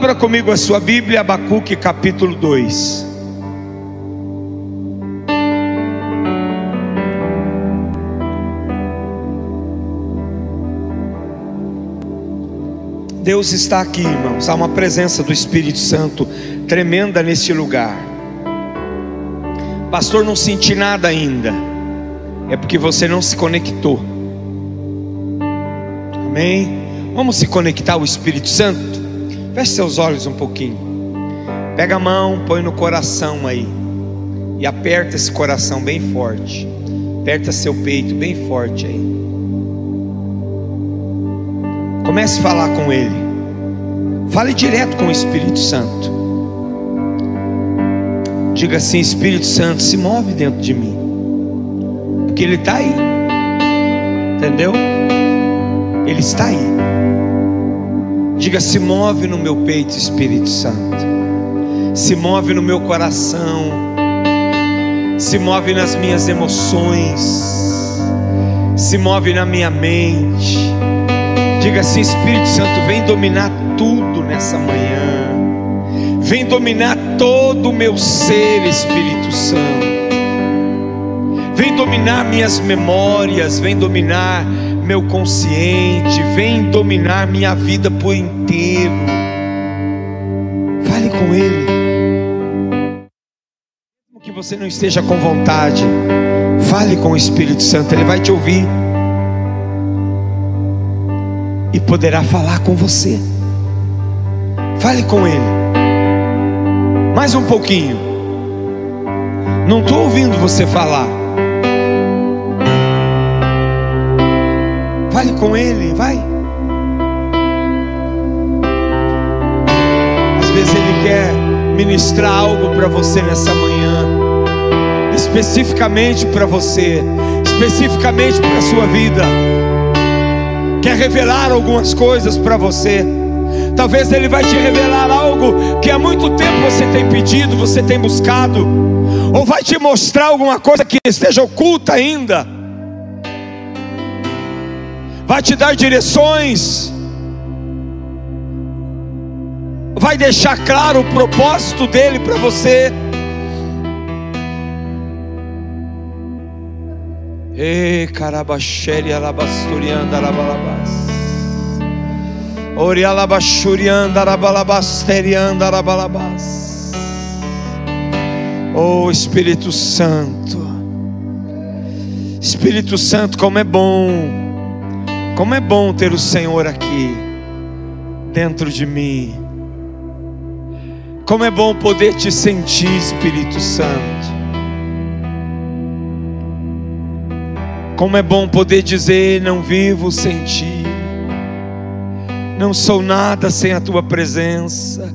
Abra comigo a sua Bíblia, Abacuque capítulo 2. Deus está aqui, irmãos. Há uma presença do Espírito Santo tremenda neste lugar. Pastor, não senti nada ainda. É porque você não se conectou. Amém? Vamos se conectar ao Espírito Santo? Feche seus olhos um pouquinho. Pega a mão, põe no coração aí. E aperta esse coração bem forte. Aperta seu peito bem forte aí. Comece a falar com Ele. Fale direto com o Espírito Santo. Diga assim: Espírito Santo, se move dentro de mim. Porque Ele está aí. Entendeu? Ele está aí. Diga: se move no meu peito, Espírito Santo. Se move no meu coração. Se move nas minhas emoções. Se move na minha mente Diga assim: Espírito Santo, vem dominar tudo nessa manhã. Vem dominar todo o meu ser, Espírito Santo. Vem dominar minhas memórias, vem dominar meu consciente, vem dominar minha vida por inteiro. Fale com Ele. Mesmo que você não esteja com vontade, fale com o Espírito Santo, Ele vai te ouvir e poderá falar com você. Fale com Ele. Mais um pouquinho. Não estou ouvindo você falar. Fale com Ele, vai. Às vezes Ele quer ministrar algo para você nessa manhã, especificamente para você, especificamente para sua vida quer revelar algumas coisas para você. Talvez Ele vai te revelar algo que há muito tempo você tem pedido, você tem buscado, ou vai te mostrar alguma coisa que esteja oculta ainda, vai te dar direções, vai deixar claro o propósito dele para você. E carabacheri alabasturianda alabalabas. Ori alabachurianda alabalabasterianda alabalabas. Oh Espírito Santo. Espírito Santo, como é bom. Como é bom ter o Senhor aqui dentro de mim. Como é bom poder te sentir, Espírito Santo. Como é bom poder dizer: Não vivo sem ti, não sou nada sem a tua presença.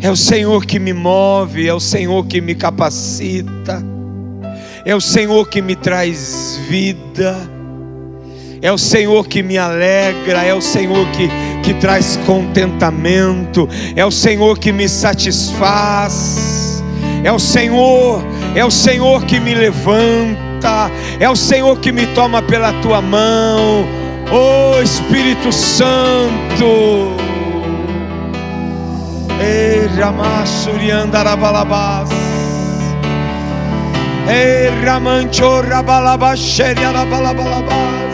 É o Senhor que me move, é o Senhor que me capacita, é o Senhor que me traz vida, é o Senhor que me alegra, é o Senhor que, que traz contentamento, é o Senhor que me satisfaz, é o Senhor, é o Senhor que me levanta é o Senhor que me toma pela tua mão, oh Espírito Santo. Ei, Ramassuriandarabalabás. Ei, Ramanchorabalabaxeriarabalabalabás.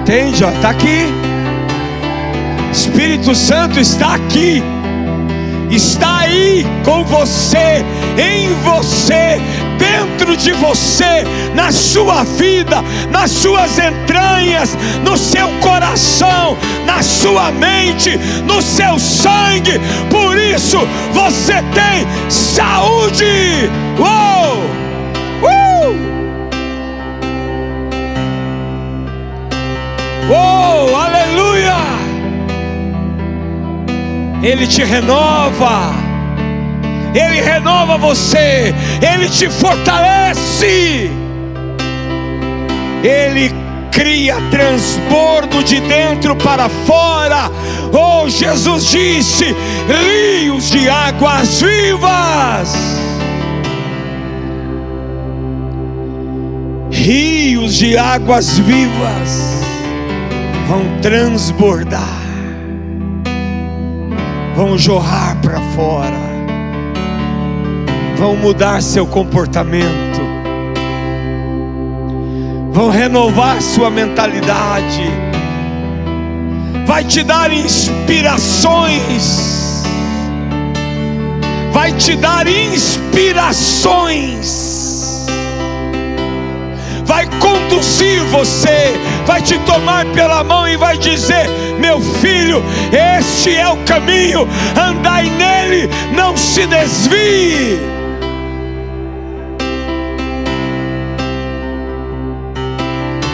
Entende? Está aqui. Espírito Santo está aqui. Está aí com você, em você, dentro de você, na sua vida, nas suas entranhas, no seu coração, na sua mente, no seu sangue. Por isso você tem saúde. Uou! Oh, aleluia! Ele te renova, Ele renova você, Ele te fortalece, Ele cria transbordo de dentro para fora. Oh, Jesus disse: rios de águas vivas. Rios de águas vivas vão transbordar, vão jorrar para fora, vão mudar seu comportamento, vão renovar sua mentalidade, vai te dar inspirações, vai te dar inspirações. Vai conduzir você, vai te tomar pela mão e vai dizer: Meu filho, este é o caminho, andai nele, não se desvie.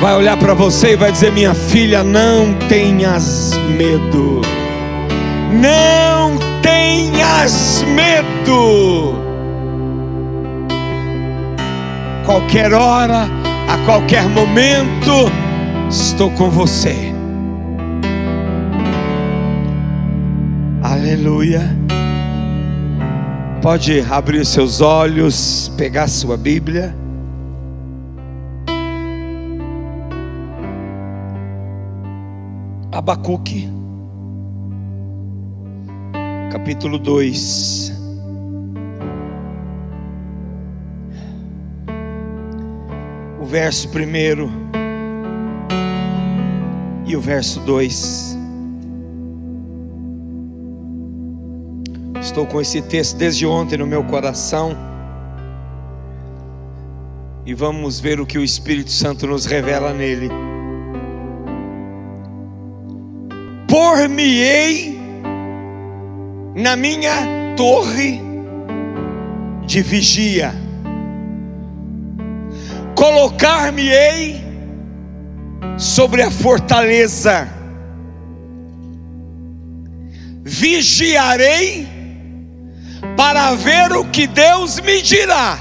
Vai olhar para você e vai dizer: Minha filha, não tenhas medo, não tenhas medo. Qualquer hora, a qualquer momento, estou com você. Aleluia. Pode abrir seus olhos, pegar sua Bíblia. Abacuque, capítulo 2. verso primeiro e o verso 2. Estou com esse texto desde ontem no meu coração. E vamos ver o que o Espírito Santo nos revela nele. Por-me-ei na minha torre de vigia. Colocar-me-ei sobre a fortaleza, vigiarei para ver o que Deus me dirá.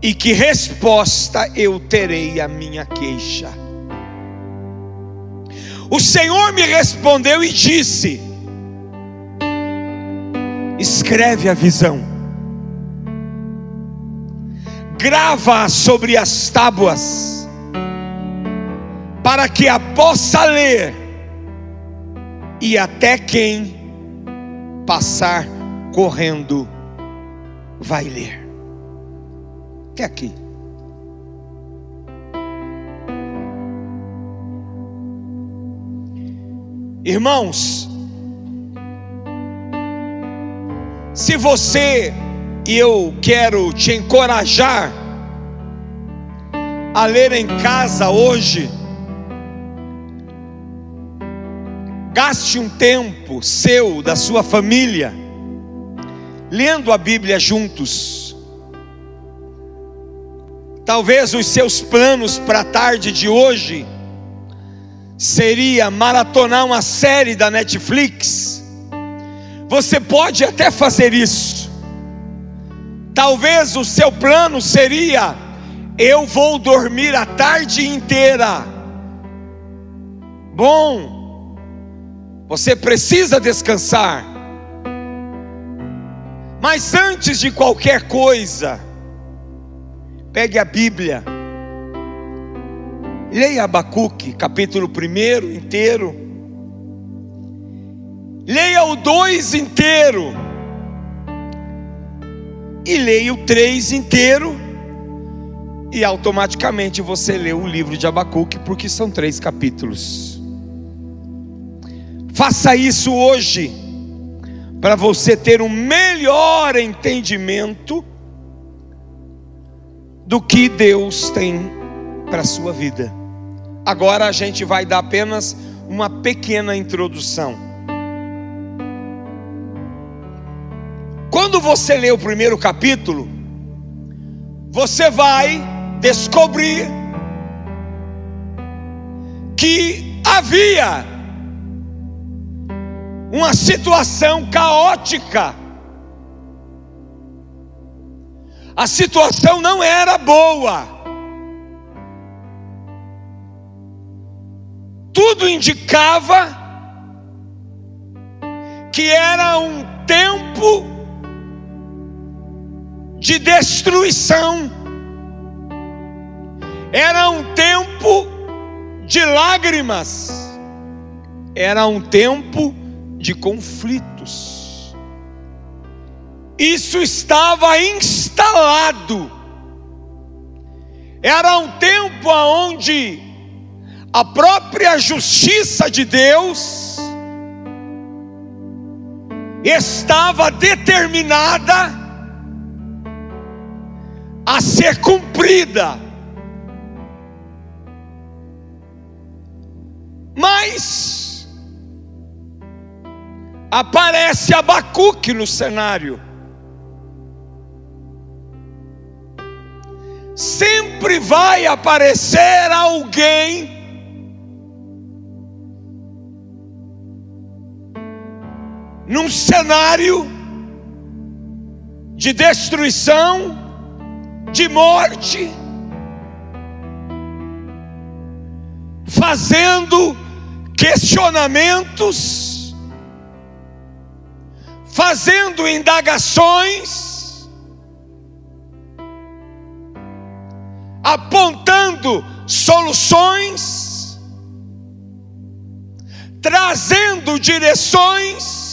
E que resposta eu terei à minha queixa. O Senhor me respondeu e disse: Escreve a visão grava sobre as tábuas, para que a possa ler, e até quem passar correndo vai ler. Até aqui. Irmãos, se você e eu quero te encorajar a ler em casa hoje. Gaste um tempo seu, da sua família, lendo a Bíblia juntos. Talvez os seus planos para a tarde de hoje seria maratonar uma série da Netflix. Você pode até fazer isso. Talvez o seu plano seria: eu vou dormir a tarde inteira. Bom, você precisa descansar. Mas antes de qualquer coisa, pegue a Bíblia, leia Abacuque, capítulo 1 inteiro, leia o 2 inteiro e leia o 3 inteiro, e automaticamente você lê o livro de Abacuque, porque são três capítulos. Faça isso hoje, para você ter um melhor entendimento do que Deus tem para a sua vida. Agora a gente vai dar apenas uma pequena introdução. Quando você lê o primeiro capítulo, você vai descobrir que havia uma situação caótica. A situação não era boa. Tudo indicava que era um tempo de destruição, era um tempo de lágrimas, era um tempo de conflitos. Isso estava instalado. Era um tempo onde a própria justiça de Deus estava determinada a ser cumprida. Mas aparece Abacuque no cenário. Sempre vai aparecer alguém num cenário de destruição, de morte, fazendo questionamentos, fazendo indagações, apontando soluções, trazendo direções,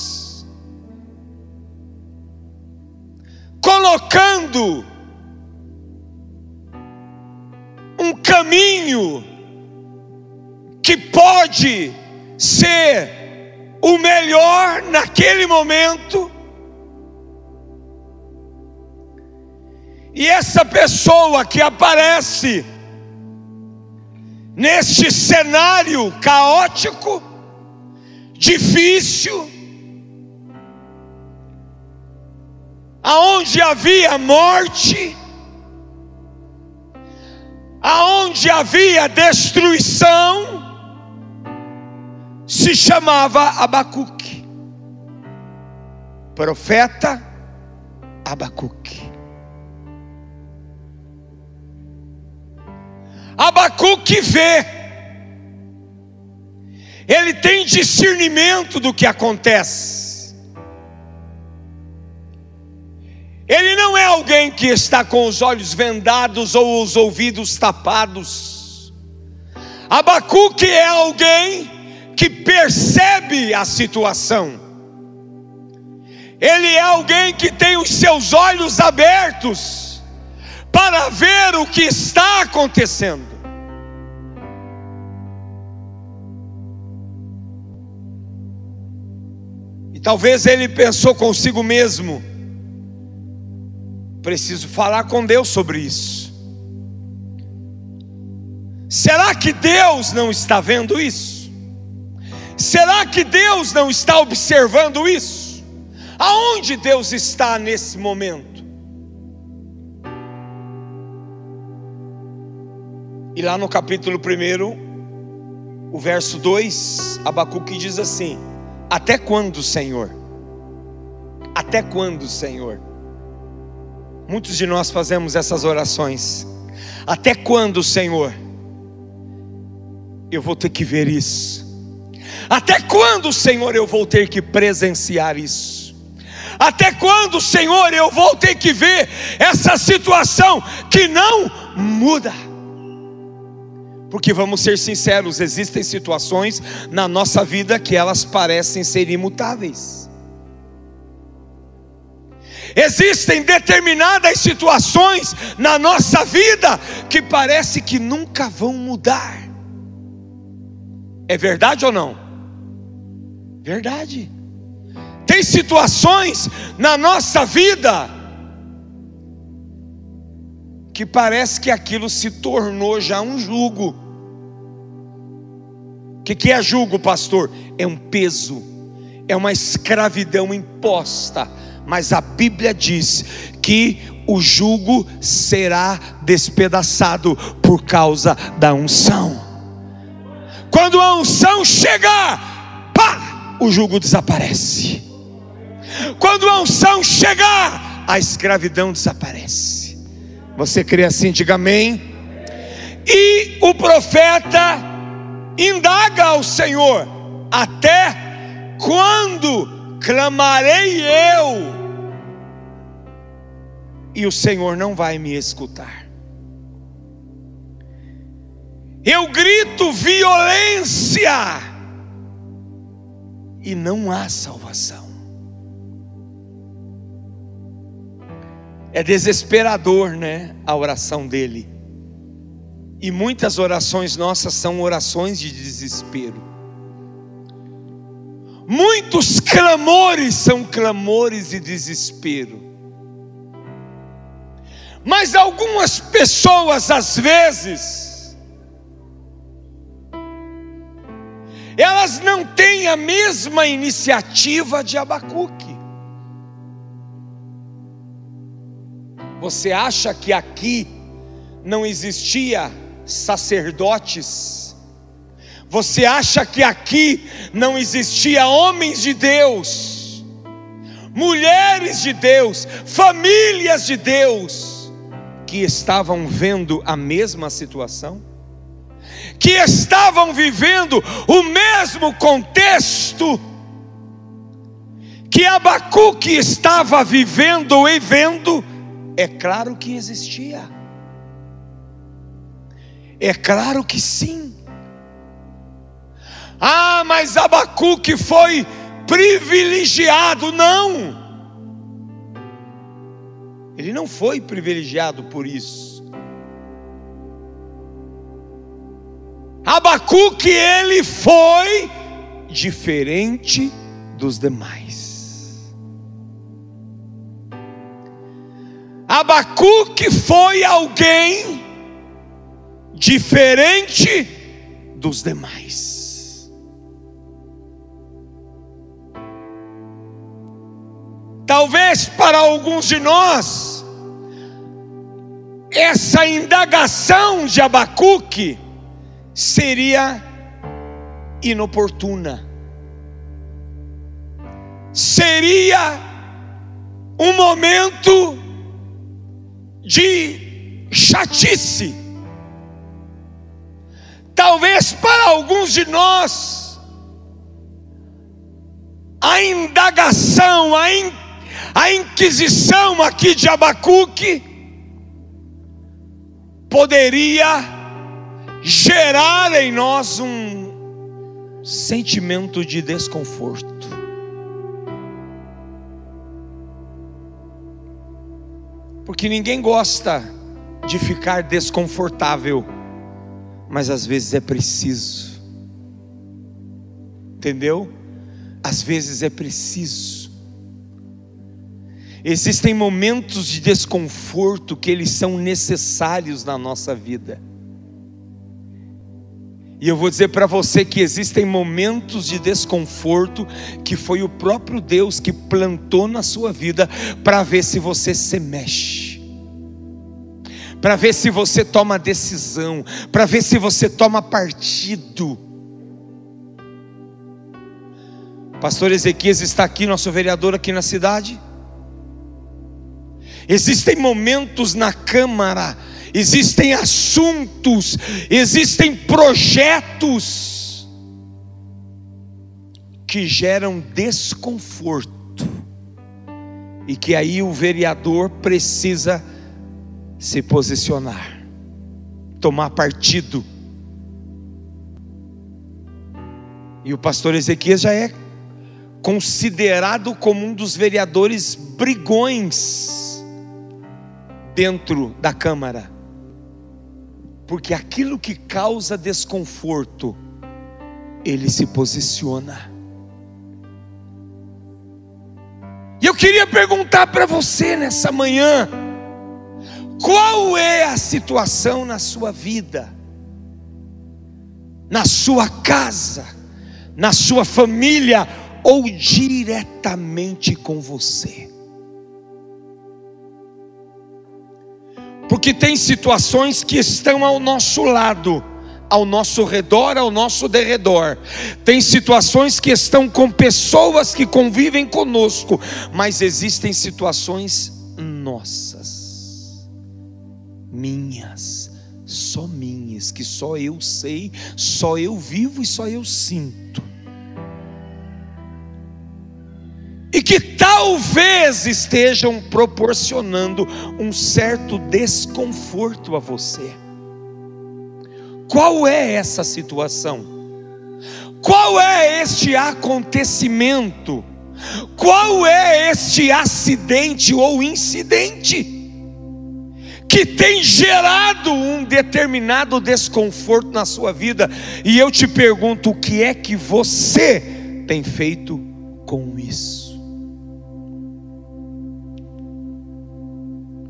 colocando um caminho que pode ser o melhor naquele momento. E essa pessoa que aparece neste cenário caótico, difícil, aonde havia morte, aonde havia destruição, se chamava Abacuque, profeta Abacuque. Abacuque vê, ele tem discernimento do que acontece. Que está com os olhos vendados ou os ouvidos tapados. Abacuque é alguém que percebe a situação. Ele é alguém que tem os seus olhos abertos para ver o que está acontecendo. E talvez ele pensou consigo mesmo: Preciso falar com Deus sobre isso. Será que Deus não está vendo isso? Será que Deus não está observando isso? Aonde Deus está nesse momento? E lá no capítulo 1, o verso 2, Abacuque diz assim: Até quando, Senhor? Até quando, Senhor? Muitos de nós fazemos essas orações. Até quando, Senhor? Eu vou ter que ver isso. Até quando, Senhor, eu vou ter que presenciar isso? Até quando, Senhor, eu vou ter que ver essa situação que não muda? Porque vamos ser sinceros, existem situações na nossa vida que elas parecem ser imutáveis. Existem determinadas situações na nossa vida que parece que nunca vão mudar. É verdade ou não? Verdade. Tem situações na nossa vida que parece que aquilo se tornou já um jugo. O que, que é jugo, pastor? É um peso, é uma escravidão imposta mas a Bíblia diz que o jugo será despedaçado por causa da unção. Quando a unção chegar, pá, o jugo desaparece. Quando a unção chegar, a escravidão desaparece. Você crê assim? Diga amém. E o profeta Indaga ao Senhor, até quando clamarei eu? E o Senhor não vai me escutar. Eu grito violência e não há salvação. É desesperador, né? A oração dele. E muitas orações nossas são orações de desespero. Muitos clamores são clamores de desespero. Mas algumas pessoas, às vezes, elas não têm a mesma iniciativa de Abacuque. Você acha que aqui não existia sacerdotes? Você acha que aqui não existia homens de Deus, mulheres de Deus, famílias de Deus que estavam vendo a mesma situação? Que estavam vivendo o mesmo contexto que Abacuque estava vivendo e vendo? É claro que existia. É claro que sim. Ah, mas Abacuque foi privilegiado. Não. Ele não foi privilegiado por isso. Abacuque, ele foi diferente dos demais. Abacuque foi alguém diferente dos demais. Talvez para alguns de nós, essa indagação de Abacuque seria inoportuna, seria um momento de chatice. Talvez para alguns de nós, a indagação, a, a inquisição aqui de Abacuque, poderia gerar em nós um sentimento de desconforto. Porque ninguém gosta de ficar desconfortável, mas às vezes é preciso. Entendeu? Às vezes é preciso. Existem momentos de desconforto que eles são necessários na nossa vida. E eu vou dizer para você que existem momentos de desconforto que foi o próprio Deus que plantou na sua vida para ver se você se mexe. Para ver se você toma decisão, para ver se você toma partido. Pastor Ezequias está aqui, nosso vereador aqui na cidade. Existem momentos na Câmara existem assuntos, existem projetos que geram desconforto, e que aí o vereador precisa se posicionar, tomar partido. E o pastor Ezequias já é considerado como um dos vereadores brigões dentro da Câmara porque aquilo que causa desconforto, ele se posiciona. E eu queria perguntar para você nessa manhã: qual é a situação na sua vida, na sua casa, na sua família ou diretamente com você? Porque tem situações que estão ao nosso lado, ao nosso redor, ao nosso derredor. Tem situações que estão com pessoas que convivem conosco, mas existem situações nossas, minhas, só minhas, que só eu sei, só eu vivo e só eu sinto. E que talvez estejam proporcionando um certo desconforto a você. Qual é essa situação? Qual é este acontecimento? Qual é este acidente ou incidente? que tem gerado um determinado desconforto na sua vida, e eu te pergunto: o que é que você tem feito com isso?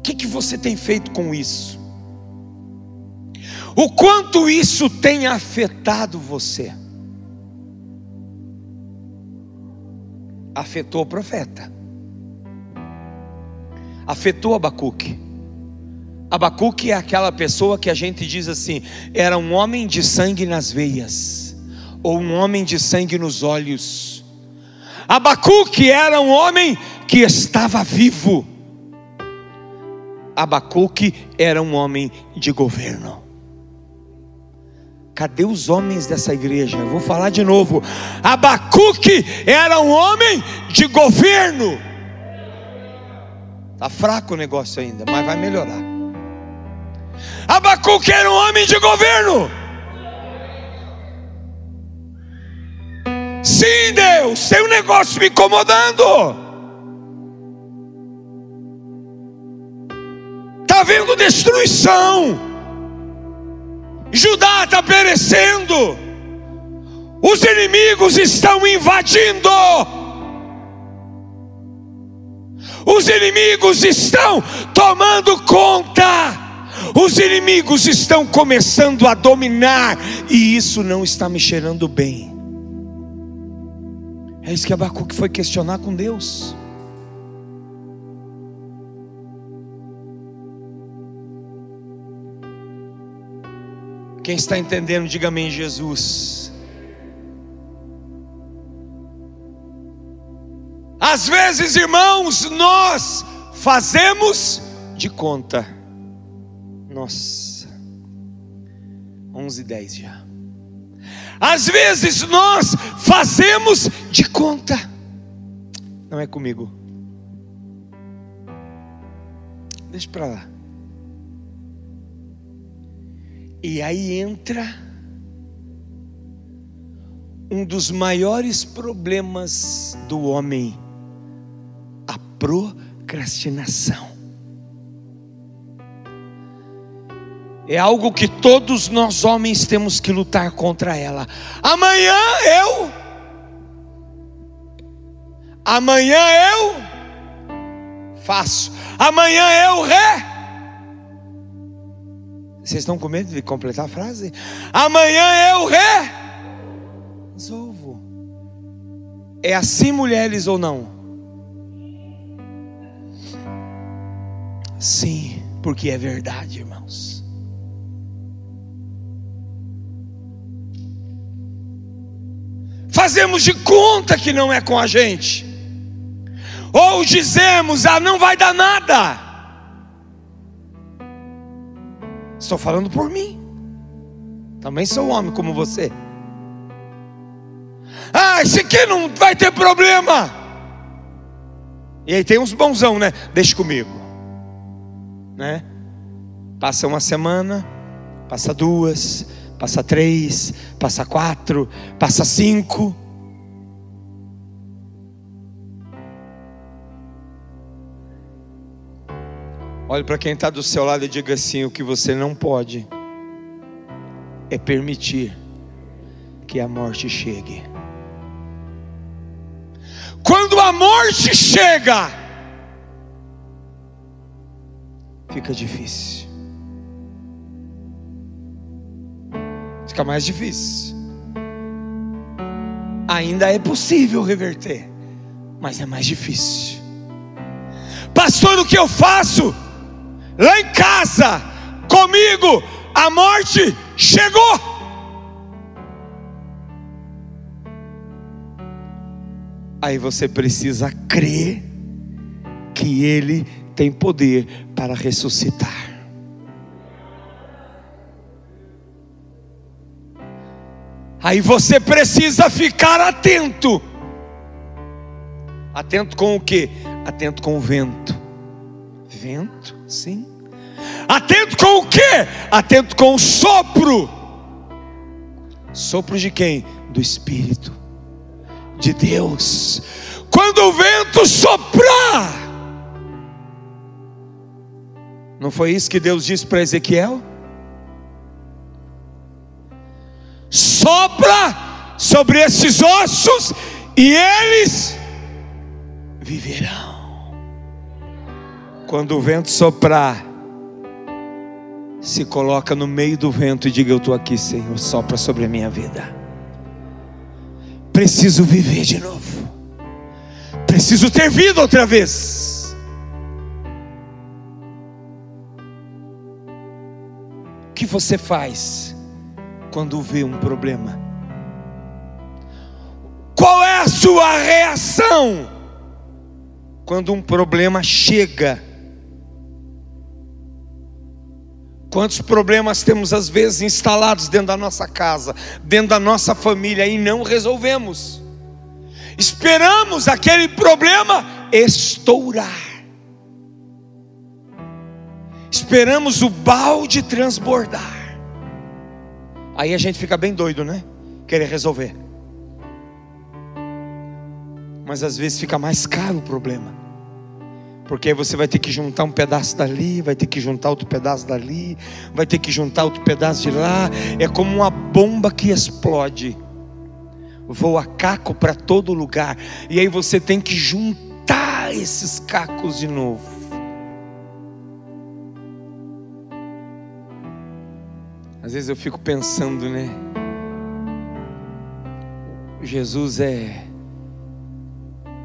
O que, que você tem feito com isso? O quanto isso tem afetado você? Afetou o profeta, afetou Abacuque Abacuque é aquela pessoa que a gente diz assim: era um homem de sangue nas veias, ou um homem de sangue nos olhos. Abacuque era um homem que estava vivo. Abacuque era um homem de governo. Cadê os homens dessa igreja? Eu vou falar de novo. Abacuque era um homem de governo. Está fraco o negócio ainda, mas vai melhorar. Abacuque era um homem de governo. Sim, Deus, tem um negócio me incomodando. Havendo destruição. Judá está perecendo. Os inimigos estão invadindo. Os inimigos estão tomando conta. Os inimigos estão começando a dominar, e isso não está me cheirando bem. É isso que Abacuque foi questionar com Deus. Quem está entendendo, diga amém, Jesus. Às vezes, irmãos, nós fazemos de conta nossa, 11 10 já. Às vezes nós fazemos de conta, não é comigo. Deixa para lá. E aí entra um dos maiores problemas do homem, a procrastinação. É algo que todos nós homens temos que lutar contra ela. Amanhã eu. Amanhã eu faço. Amanhã eu ré. Vocês estão com medo de completar a frase? Amanhã eu ré. Resolvo. É assim, mulheres ou não? Sim, porque é verdade, irmãos. fazemos de conta que não é com a gente, ou dizemos, ah, não vai dar nada. Estou falando por mim, também sou homem como você. Ah, esse aqui não vai ter problema. E aí tem uns bonzão, né? Deixa comigo, né? Passa uma semana, passa duas, passa três, passa quatro, passa cinco. Olhe para quem está do seu lado e diga assim: o que você não pode é permitir que a morte chegue. Quando a morte chega, fica difícil. fica mais difícil. Ainda é possível reverter, mas é mais difícil. Pastor, o que eu faço? lá em casa, comigo, a morte chegou. Aí você precisa crer que Ele tem poder para ressuscitar. Aí você precisa ficar atento. Atento com o que? Atento com o vento. Vento, sim. Atento com o que? Atento com o sopro. Sopro de quem? Do Espírito de Deus. Quando o vento soprar, não foi isso que Deus disse para Ezequiel? Sopra sobre esses ossos e eles viverão. Quando o vento soprar, se coloca no meio do vento e diga: Eu estou aqui, Senhor, sopra sobre a minha vida. Preciso viver de novo, preciso ter vida outra vez. O que você faz quando vê um problema? Qual é a sua reação quando um problema chega? Quantos problemas temos às vezes instalados dentro da nossa casa, dentro da nossa família e não resolvemos? Esperamos aquele problema estourar. Esperamos o balde transbordar. Aí a gente fica bem doido, né? Querer resolver. Mas às vezes fica mais caro o problema. Porque você vai ter que juntar um pedaço dali, vai ter que juntar outro pedaço dali, vai ter que juntar outro pedaço de lá. É como uma bomba que explode. Voa caco para todo lugar. E aí você tem que juntar esses cacos de novo. Às vezes eu fico pensando, né? Jesus é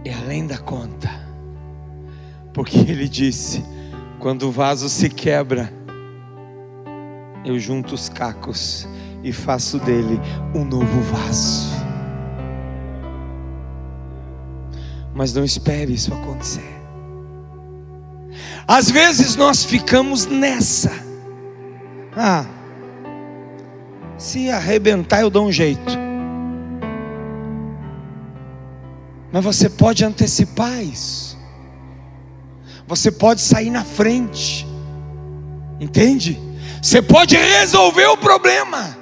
é além da conta porque ele disse: quando o vaso se quebra, eu junto os cacos e faço dele um novo vaso. Mas não espere isso acontecer. Às vezes nós ficamos nessa. Ah, se arrebentar eu dou um jeito. Mas você pode antecipar isso. Você pode sair na frente. Entende? Você pode resolver o problema.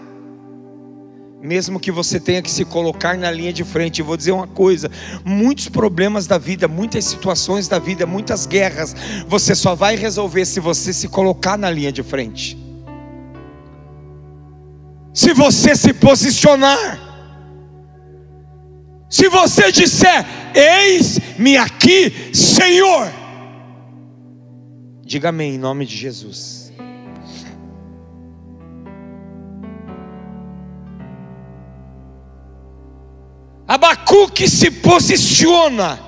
Mesmo que você tenha que se colocar na linha de frente, eu vou dizer uma coisa: muitos problemas da vida, muitas situações da vida, muitas guerras, você só vai resolver se você se colocar na linha de frente. Se você se posicionar, se você disser: Eis-me aqui, Senhor Diga amém em nome de Jesus. Abacuque se posiciona.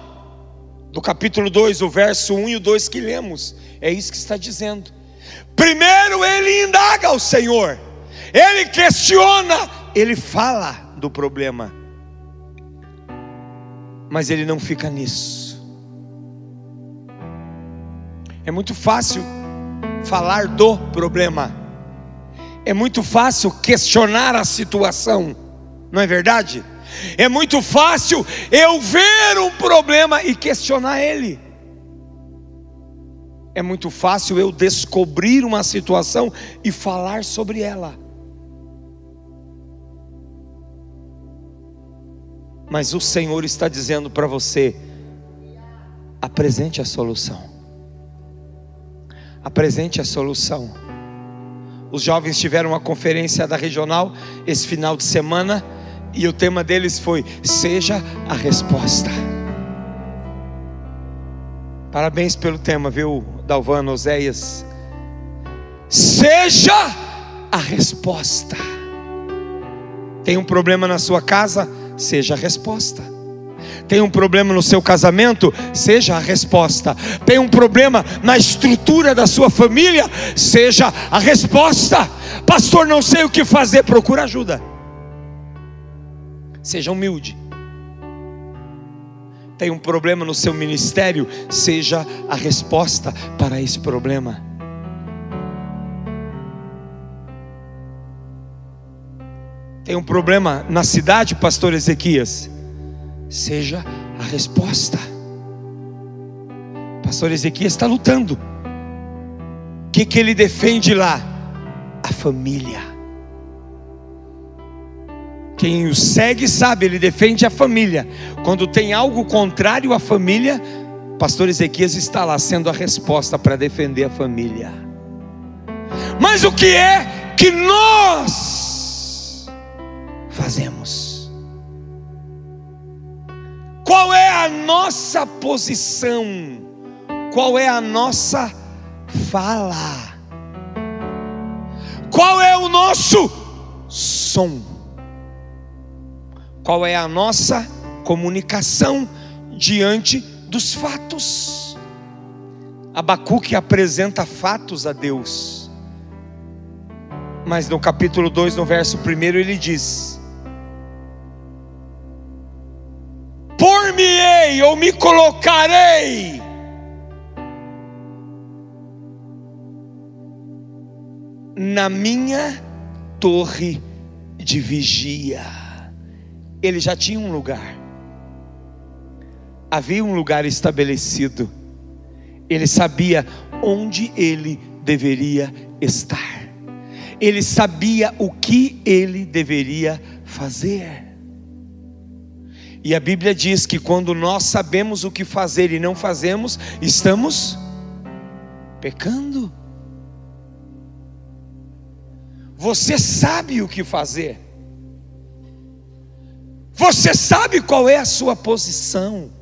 Do capítulo 2, o verso 1 e o 2 que lemos. É isso que está dizendo. Primeiro ele indaga ao Senhor. Ele questiona, ele fala do problema. Mas ele não fica nisso. É muito fácil falar do problema. É muito fácil questionar a situação. Não é verdade? É muito fácil eu ver um problema e questionar ele. É muito fácil eu descobrir uma situação e falar sobre ela. Mas o Senhor está dizendo para você: apresente a solução apresente a solução. Os jovens tiveram uma conferência da regional esse final de semana e o tema deles foi: Seja a resposta. Parabéns pelo tema, viu, Dalvano, Oséias? Seja a resposta. Tem um problema na sua casa? Seja a resposta. Tem um problema no seu casamento? Seja a resposta. Tem um problema na estrutura da sua família? Seja a resposta. Pastor, não sei o que fazer, procura ajuda. Seja humilde. Tem um problema no seu ministério? Seja a resposta para esse problema. Tem um problema na cidade, pastor Ezequias? Seja a resposta. Pastor Ezequias está lutando. O que, que ele defende lá? A família. Quem o segue sabe, ele defende a família. Quando tem algo contrário à família, Pastor Ezequias está lá sendo a resposta para defender a família. Mas o que é que nós fazemos? Qual é a nossa posição? Qual é a nossa fala? Qual é o nosso som? Qual é a nossa comunicação diante dos fatos? Abacuque apresenta fatos a Deus. Mas no capítulo 2, no verso 1, ele diz: Ou me colocarei na minha torre de vigia. Ele já tinha um lugar, havia um lugar estabelecido, ele sabia onde ele deveria estar, ele sabia o que ele deveria fazer. E a Bíblia diz que quando nós sabemos o que fazer e não fazemos, estamos pecando. Você sabe o que fazer. Você sabe qual é a sua posição.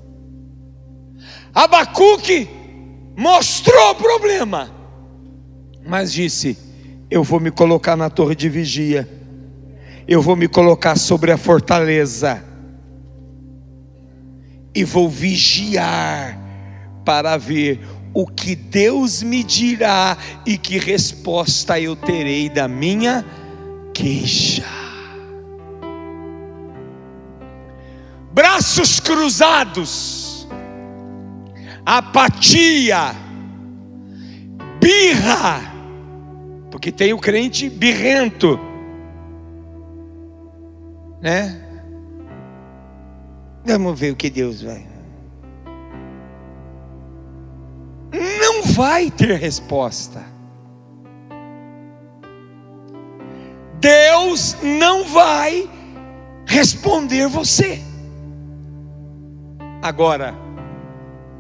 Abacuque mostrou o problema, mas disse: Eu vou me colocar na torre de vigia, eu vou me colocar sobre a fortaleza, e vou vigiar para ver o que Deus me dirá e que resposta eu terei da minha queixa. Braços cruzados, apatia, birra, porque tem o crente birrento, né? Vamos ver o que Deus vai. não vai ter resposta. Deus não vai responder você. Agora,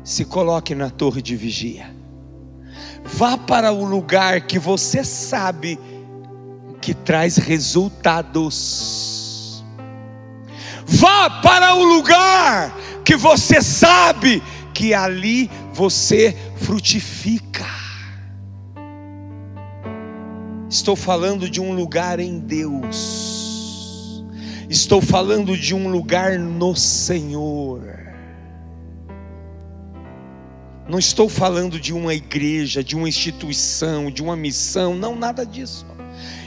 se coloque na torre de vigia. Vá para o lugar que você sabe que traz resultados. Vá para o lugar que você sabe que ali você frutifica. Estou falando de um lugar em Deus, estou falando de um lugar no Senhor. Não estou falando de uma igreja, de uma instituição, de uma missão, não, nada disso.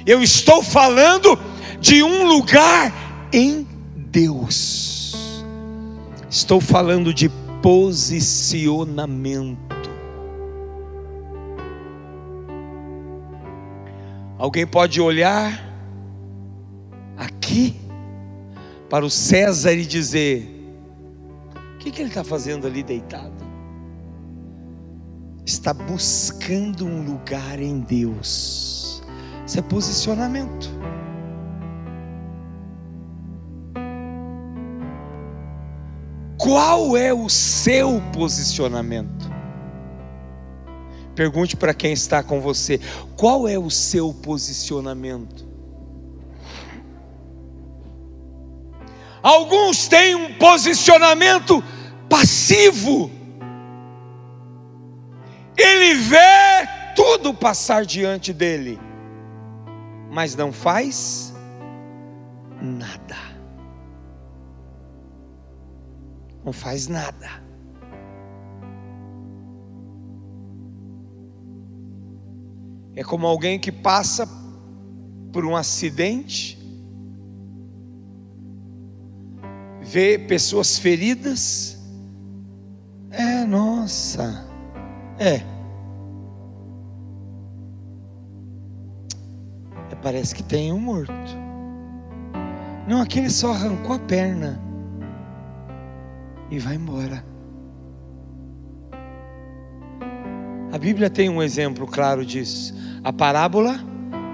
Eu estou falando de um lugar em Deus. Estou falando de posicionamento. Alguém pode olhar aqui para o César e dizer: o que, que ele está fazendo ali deitado? Está buscando um lugar em Deus. Isso é posicionamento. Qual é o seu posicionamento? Pergunte para quem está com você: qual é o seu posicionamento? Alguns têm um posicionamento passivo. Ele vê tudo passar diante dele, mas não faz nada. Não faz nada. É como alguém que passa por um acidente, vê pessoas feridas. É, nossa. É. é parece que tem um morto. Não, aquele só arrancou a perna e vai embora. A Bíblia tem um exemplo claro disso. A parábola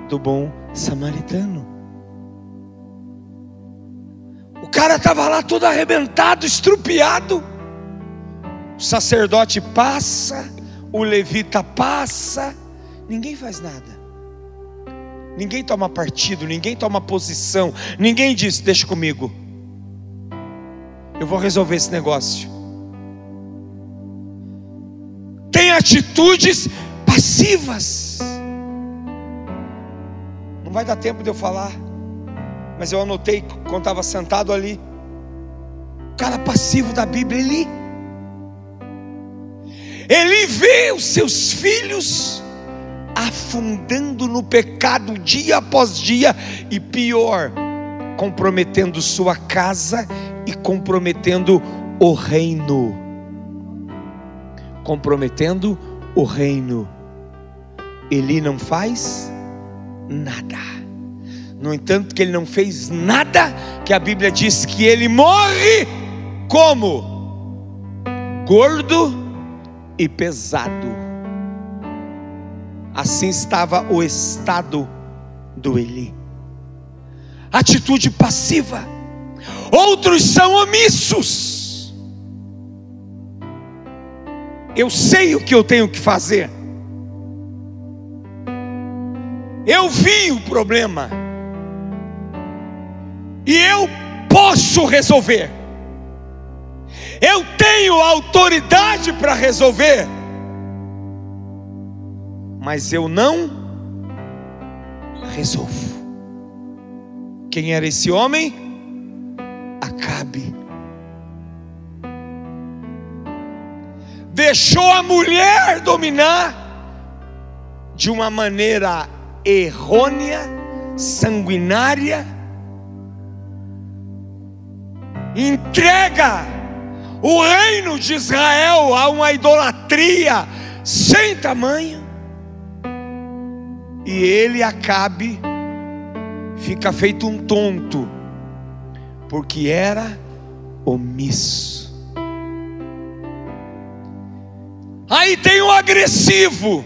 do bom samaritano. O cara estava lá todo arrebentado, estrupiado. O sacerdote passa, o levita passa, ninguém faz nada. Ninguém toma partido, ninguém toma posição, ninguém diz: Deixa comigo, eu vou resolver esse negócio. Tem atitudes passivas. Não vai dar tempo de eu falar, mas eu anotei quando estava sentado ali. O cara passivo da Bíblia, ele, ele vê os seus filhos afundando no pecado dia após dia e pior, comprometendo sua casa e comprometendo o reino. Comprometendo o reino. Ele não faz nada. No entanto, que ele não fez nada, que a Bíblia diz que ele morre como? Gordo e pesado Assim estava o estado do Eli. Atitude passiva. Outros são omissos. Eu sei o que eu tenho que fazer. Eu vi o problema. E eu posso resolver. Eu tenho autoridade para resolver mas eu não resolvo. Quem era esse homem? Acabe. Deixou a mulher dominar de uma maneira errônea, sanguinária, entrega o reino de Israel a uma idolatria sem tamanho e ele Acabe fica feito um tonto, porque era omisso. Aí tem o agressivo,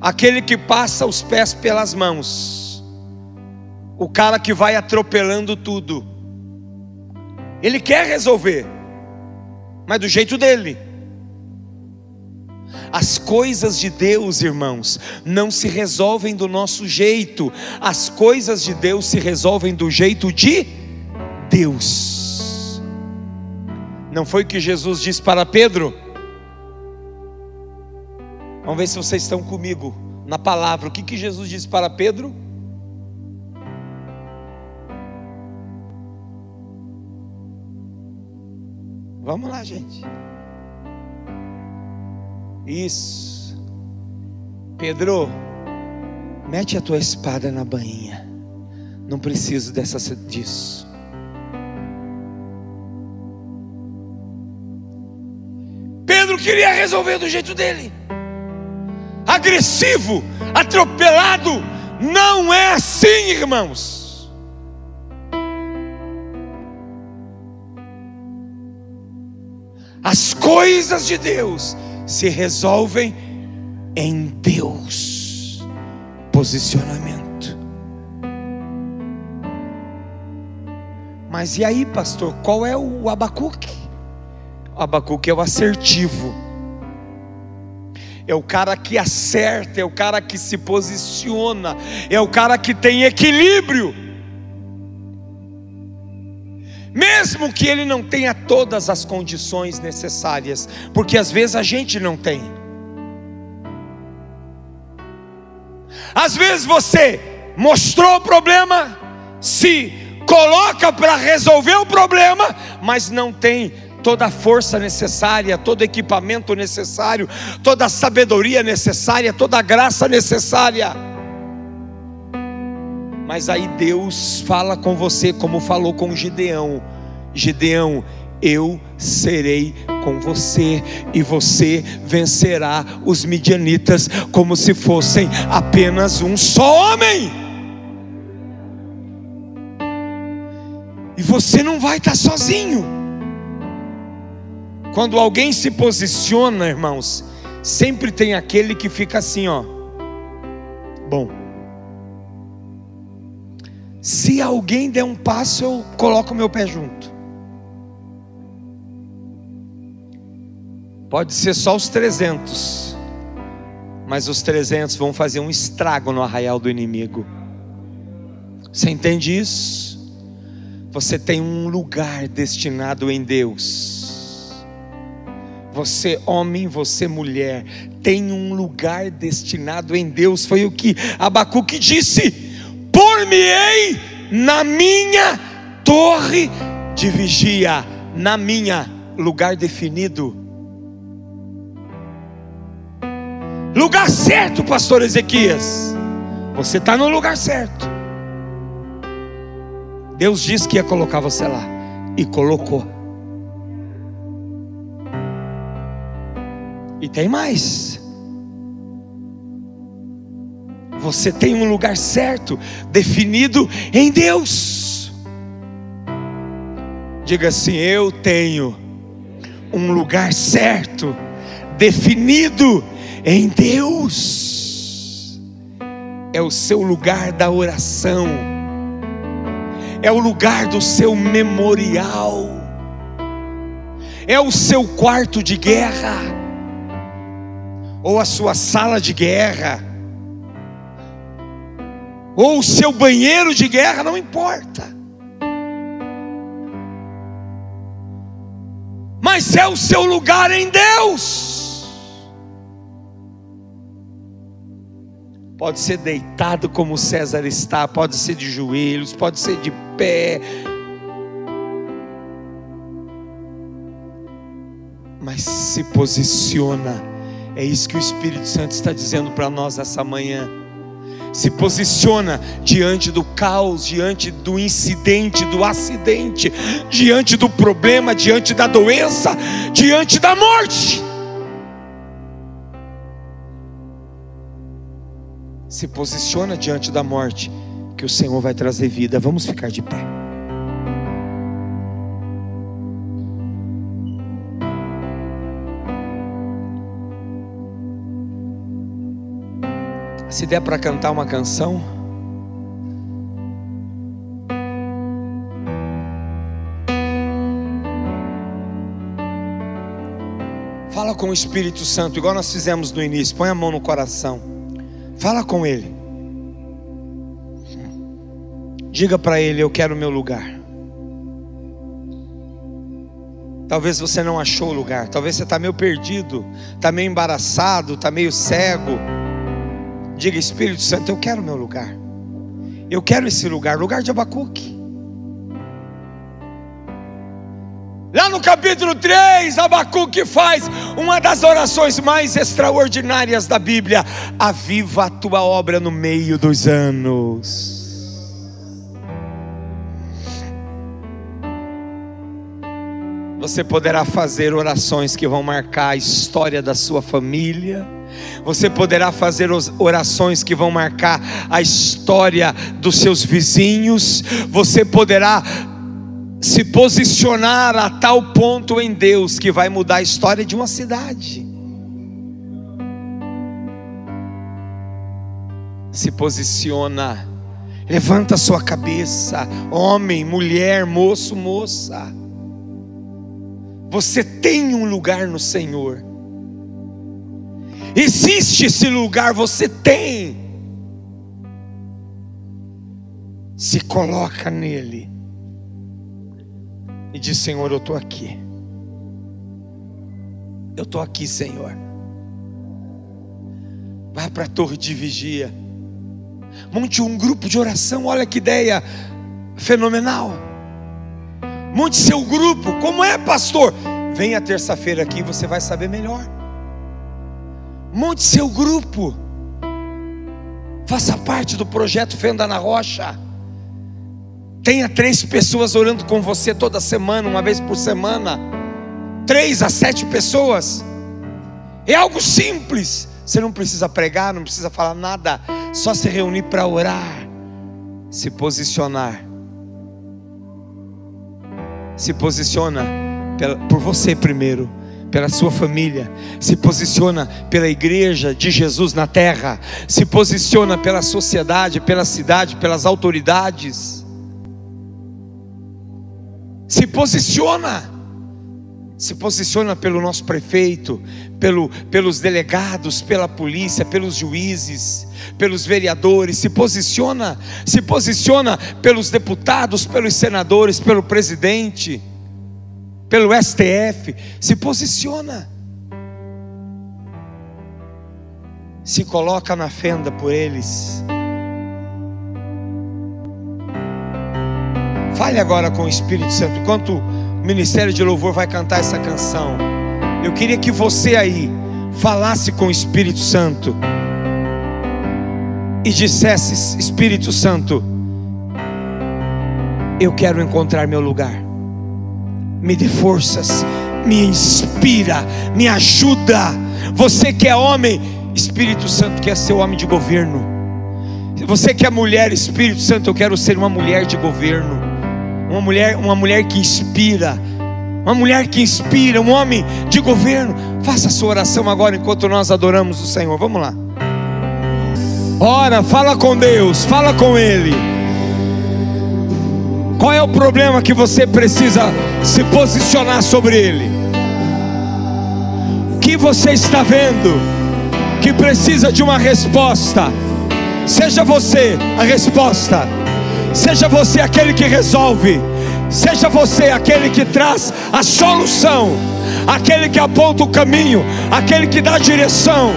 aquele que passa os pés pelas mãos, o cara que vai atropelando tudo. Ele quer resolver, mas do jeito dele. As coisas de Deus, irmãos, não se resolvem do nosso jeito, as coisas de Deus se resolvem do jeito de Deus. Não foi o que Jesus disse para Pedro? Vamos ver se vocês estão comigo na palavra. O que, que Jesus disse para Pedro? Vamos lá, gente. Isso. Pedro, mete a tua espada na bainha. Não preciso dessa, disso. Pedro queria resolver do jeito dele. Agressivo, atropelado. Não é assim, irmãos. As coisas de Deus se resolvem em Deus. Posicionamento. Mas e aí, pastor, qual é o Abacuque? O Abacuque é o assertivo. É o cara que acerta, é o cara que se posiciona, é o cara que tem equilíbrio. Mesmo que ele não tenha todas as condições necessárias, porque às vezes a gente não tem. Às vezes você mostrou o problema, se coloca para resolver o problema, mas não tem toda a força necessária, todo o equipamento necessário, toda a sabedoria necessária, toda a graça necessária. Mas aí Deus fala com você como falou com Gideão: Gideão, eu serei com você e você vencerá os midianitas como se fossem apenas um só homem. você não vai estar sozinho. Quando alguém se posiciona, irmãos, sempre tem aquele que fica assim, ó. Bom. Se alguém der um passo, eu coloco meu pé junto. Pode ser só os 300, mas os 300 vão fazer um estrago no arraial do inimigo. Você entende isso? Você tem um lugar destinado em Deus. Você, homem, você, mulher, tem um lugar destinado em Deus. Foi o que Abacuque disse: Por-me-ei na minha torre de vigia, na minha lugar definido Lugar certo, pastor Ezequias. Você está no lugar certo. Deus disse que ia colocar você lá e colocou. E tem mais. Você tem um lugar certo, definido em Deus. Diga assim: Eu tenho um lugar certo, definido em Deus. É o seu lugar da oração, é o lugar do seu memorial, é o seu quarto de guerra, ou a sua sala de guerra, ou o seu banheiro de guerra, não importa. Mas é o seu lugar em Deus. Pode ser deitado como César está, pode ser de joelhos, pode ser de pé. Mas se posiciona. É isso que o Espírito Santo está dizendo para nós essa manhã. Se posiciona diante do caos, diante do incidente, do acidente, diante do problema, diante da doença, diante da morte. se posiciona diante da morte, que o Senhor vai trazer vida. Vamos ficar de pé. Se der para cantar uma canção, fala com o Espírito Santo, igual nós fizemos no início. Põe a mão no coração. Fala com ele. Diga para ele: Eu quero o meu lugar. Talvez você não achou o lugar, talvez você está meio perdido, está meio embaraçado, está meio cego. Diga, Espírito Santo, eu quero meu lugar. Eu quero esse lugar, lugar de Abacuque. Lá no capítulo 3, Abacuque faz uma das orações mais extraordinárias da Bíblia: Aviva a tua obra no meio dos anos. Você poderá fazer orações que vão marcar a história da sua família. Você poderá fazer orações que vão marcar a história dos seus vizinhos. Você poderá se posicionar a tal ponto em Deus que vai mudar a história de uma cidade. Se posiciona, levanta sua cabeça, homem, mulher, moço, moça. Você tem um lugar no Senhor. Existe esse lugar, você tem. Se coloca nele e diz: Senhor, eu estou aqui. Eu estou aqui, Senhor. Vai para a torre de vigia. Monte um grupo de oração. Olha que ideia fenomenal. Monte seu grupo. Como é, pastor? Venha terça-feira aqui, você vai saber melhor. Monte seu grupo. Faça parte do projeto Fenda na Rocha. Tenha três pessoas orando com você toda semana, uma vez por semana. Três a sete pessoas. É algo simples. Você não precisa pregar, não precisa falar nada. Só se reunir para orar, se posicionar. Se posiciona por você primeiro pela sua família, se posiciona pela igreja de Jesus na terra, se posiciona pela sociedade, pela cidade, pelas autoridades. Se posiciona. Se posiciona pelo nosso prefeito, pelo, pelos delegados, pela polícia, pelos juízes, pelos vereadores, se posiciona, se posiciona pelos deputados, pelos senadores, pelo presidente pelo STF, se posiciona. Se coloca na fenda por eles. Fale agora com o Espírito Santo. Enquanto o Ministério de Louvor vai cantar essa canção, eu queria que você aí falasse com o Espírito Santo e dissesse: Espírito Santo, eu quero encontrar meu lugar me dê forças, me inspira, me ajuda. Você que é homem, Espírito Santo quer ser homem de governo. Você que é mulher, Espírito Santo, eu quero ser uma mulher de governo. Uma mulher, uma mulher que inspira. Uma mulher que inspira, um homem de governo. Faça a sua oração agora enquanto nós adoramos o Senhor. Vamos lá. Ora, fala com Deus, fala com Ele. Qual é o problema que você precisa se posicionar sobre ele? O que você está vendo que precisa de uma resposta? Seja você a resposta, seja você aquele que resolve, seja você aquele que traz a solução, aquele que aponta o caminho, aquele que dá a direção.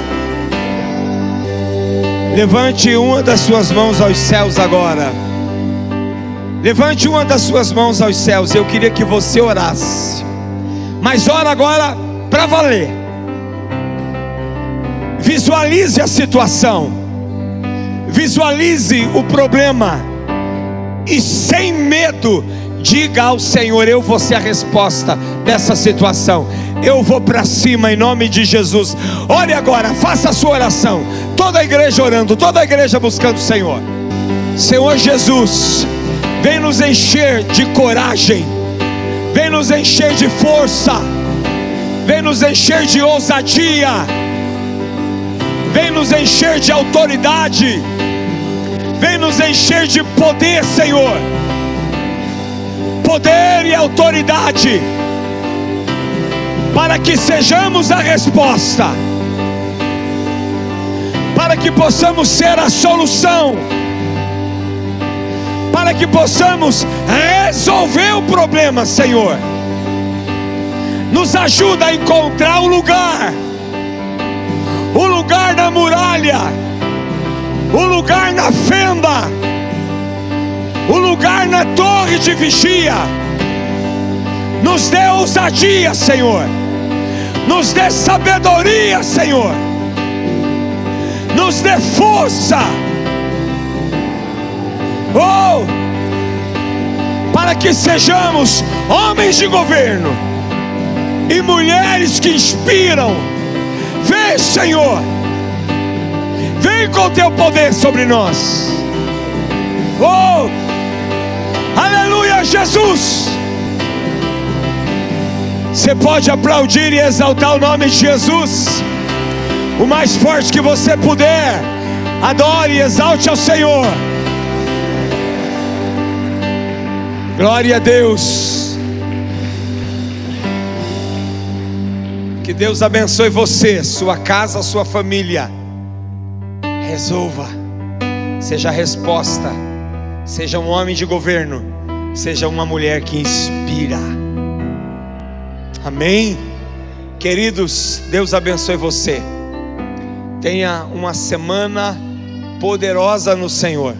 Levante uma das suas mãos aos céus agora. Levante uma das suas mãos aos céus. Eu queria que você orasse. Mas ora agora para valer. Visualize a situação. Visualize o problema. E sem medo, diga ao Senhor: Eu vou ser a resposta dessa situação. Eu vou para cima em nome de Jesus. Ore agora, faça a sua oração. Toda a igreja orando, toda a igreja buscando o Senhor. Senhor Jesus Vem nos encher de coragem, vem nos encher de força, vem nos encher de ousadia, vem nos encher de autoridade, vem nos encher de poder, Senhor. Poder e autoridade, para que sejamos a resposta, para que possamos ser a solução para que possamos resolver o problema, Senhor. Nos ajuda a encontrar o lugar, o lugar na muralha, o lugar na fenda, o lugar na torre de vigia. Nos dê ousadia, Senhor. Nos dê sabedoria, Senhor. Nos dê força Oh! Para que sejamos homens de governo e mulheres que inspiram. Vem, Senhor. Vem com o teu poder sobre nós. Oh! Aleluia, Jesus. Você pode aplaudir e exaltar o nome de Jesus. O mais forte que você puder. Adore e exalte ao Senhor. Glória a Deus. Que Deus abençoe você, sua casa, sua família. Resolva. Seja a resposta. Seja um homem de governo. Seja uma mulher que inspira. Amém. Queridos, Deus abençoe você. Tenha uma semana poderosa no Senhor.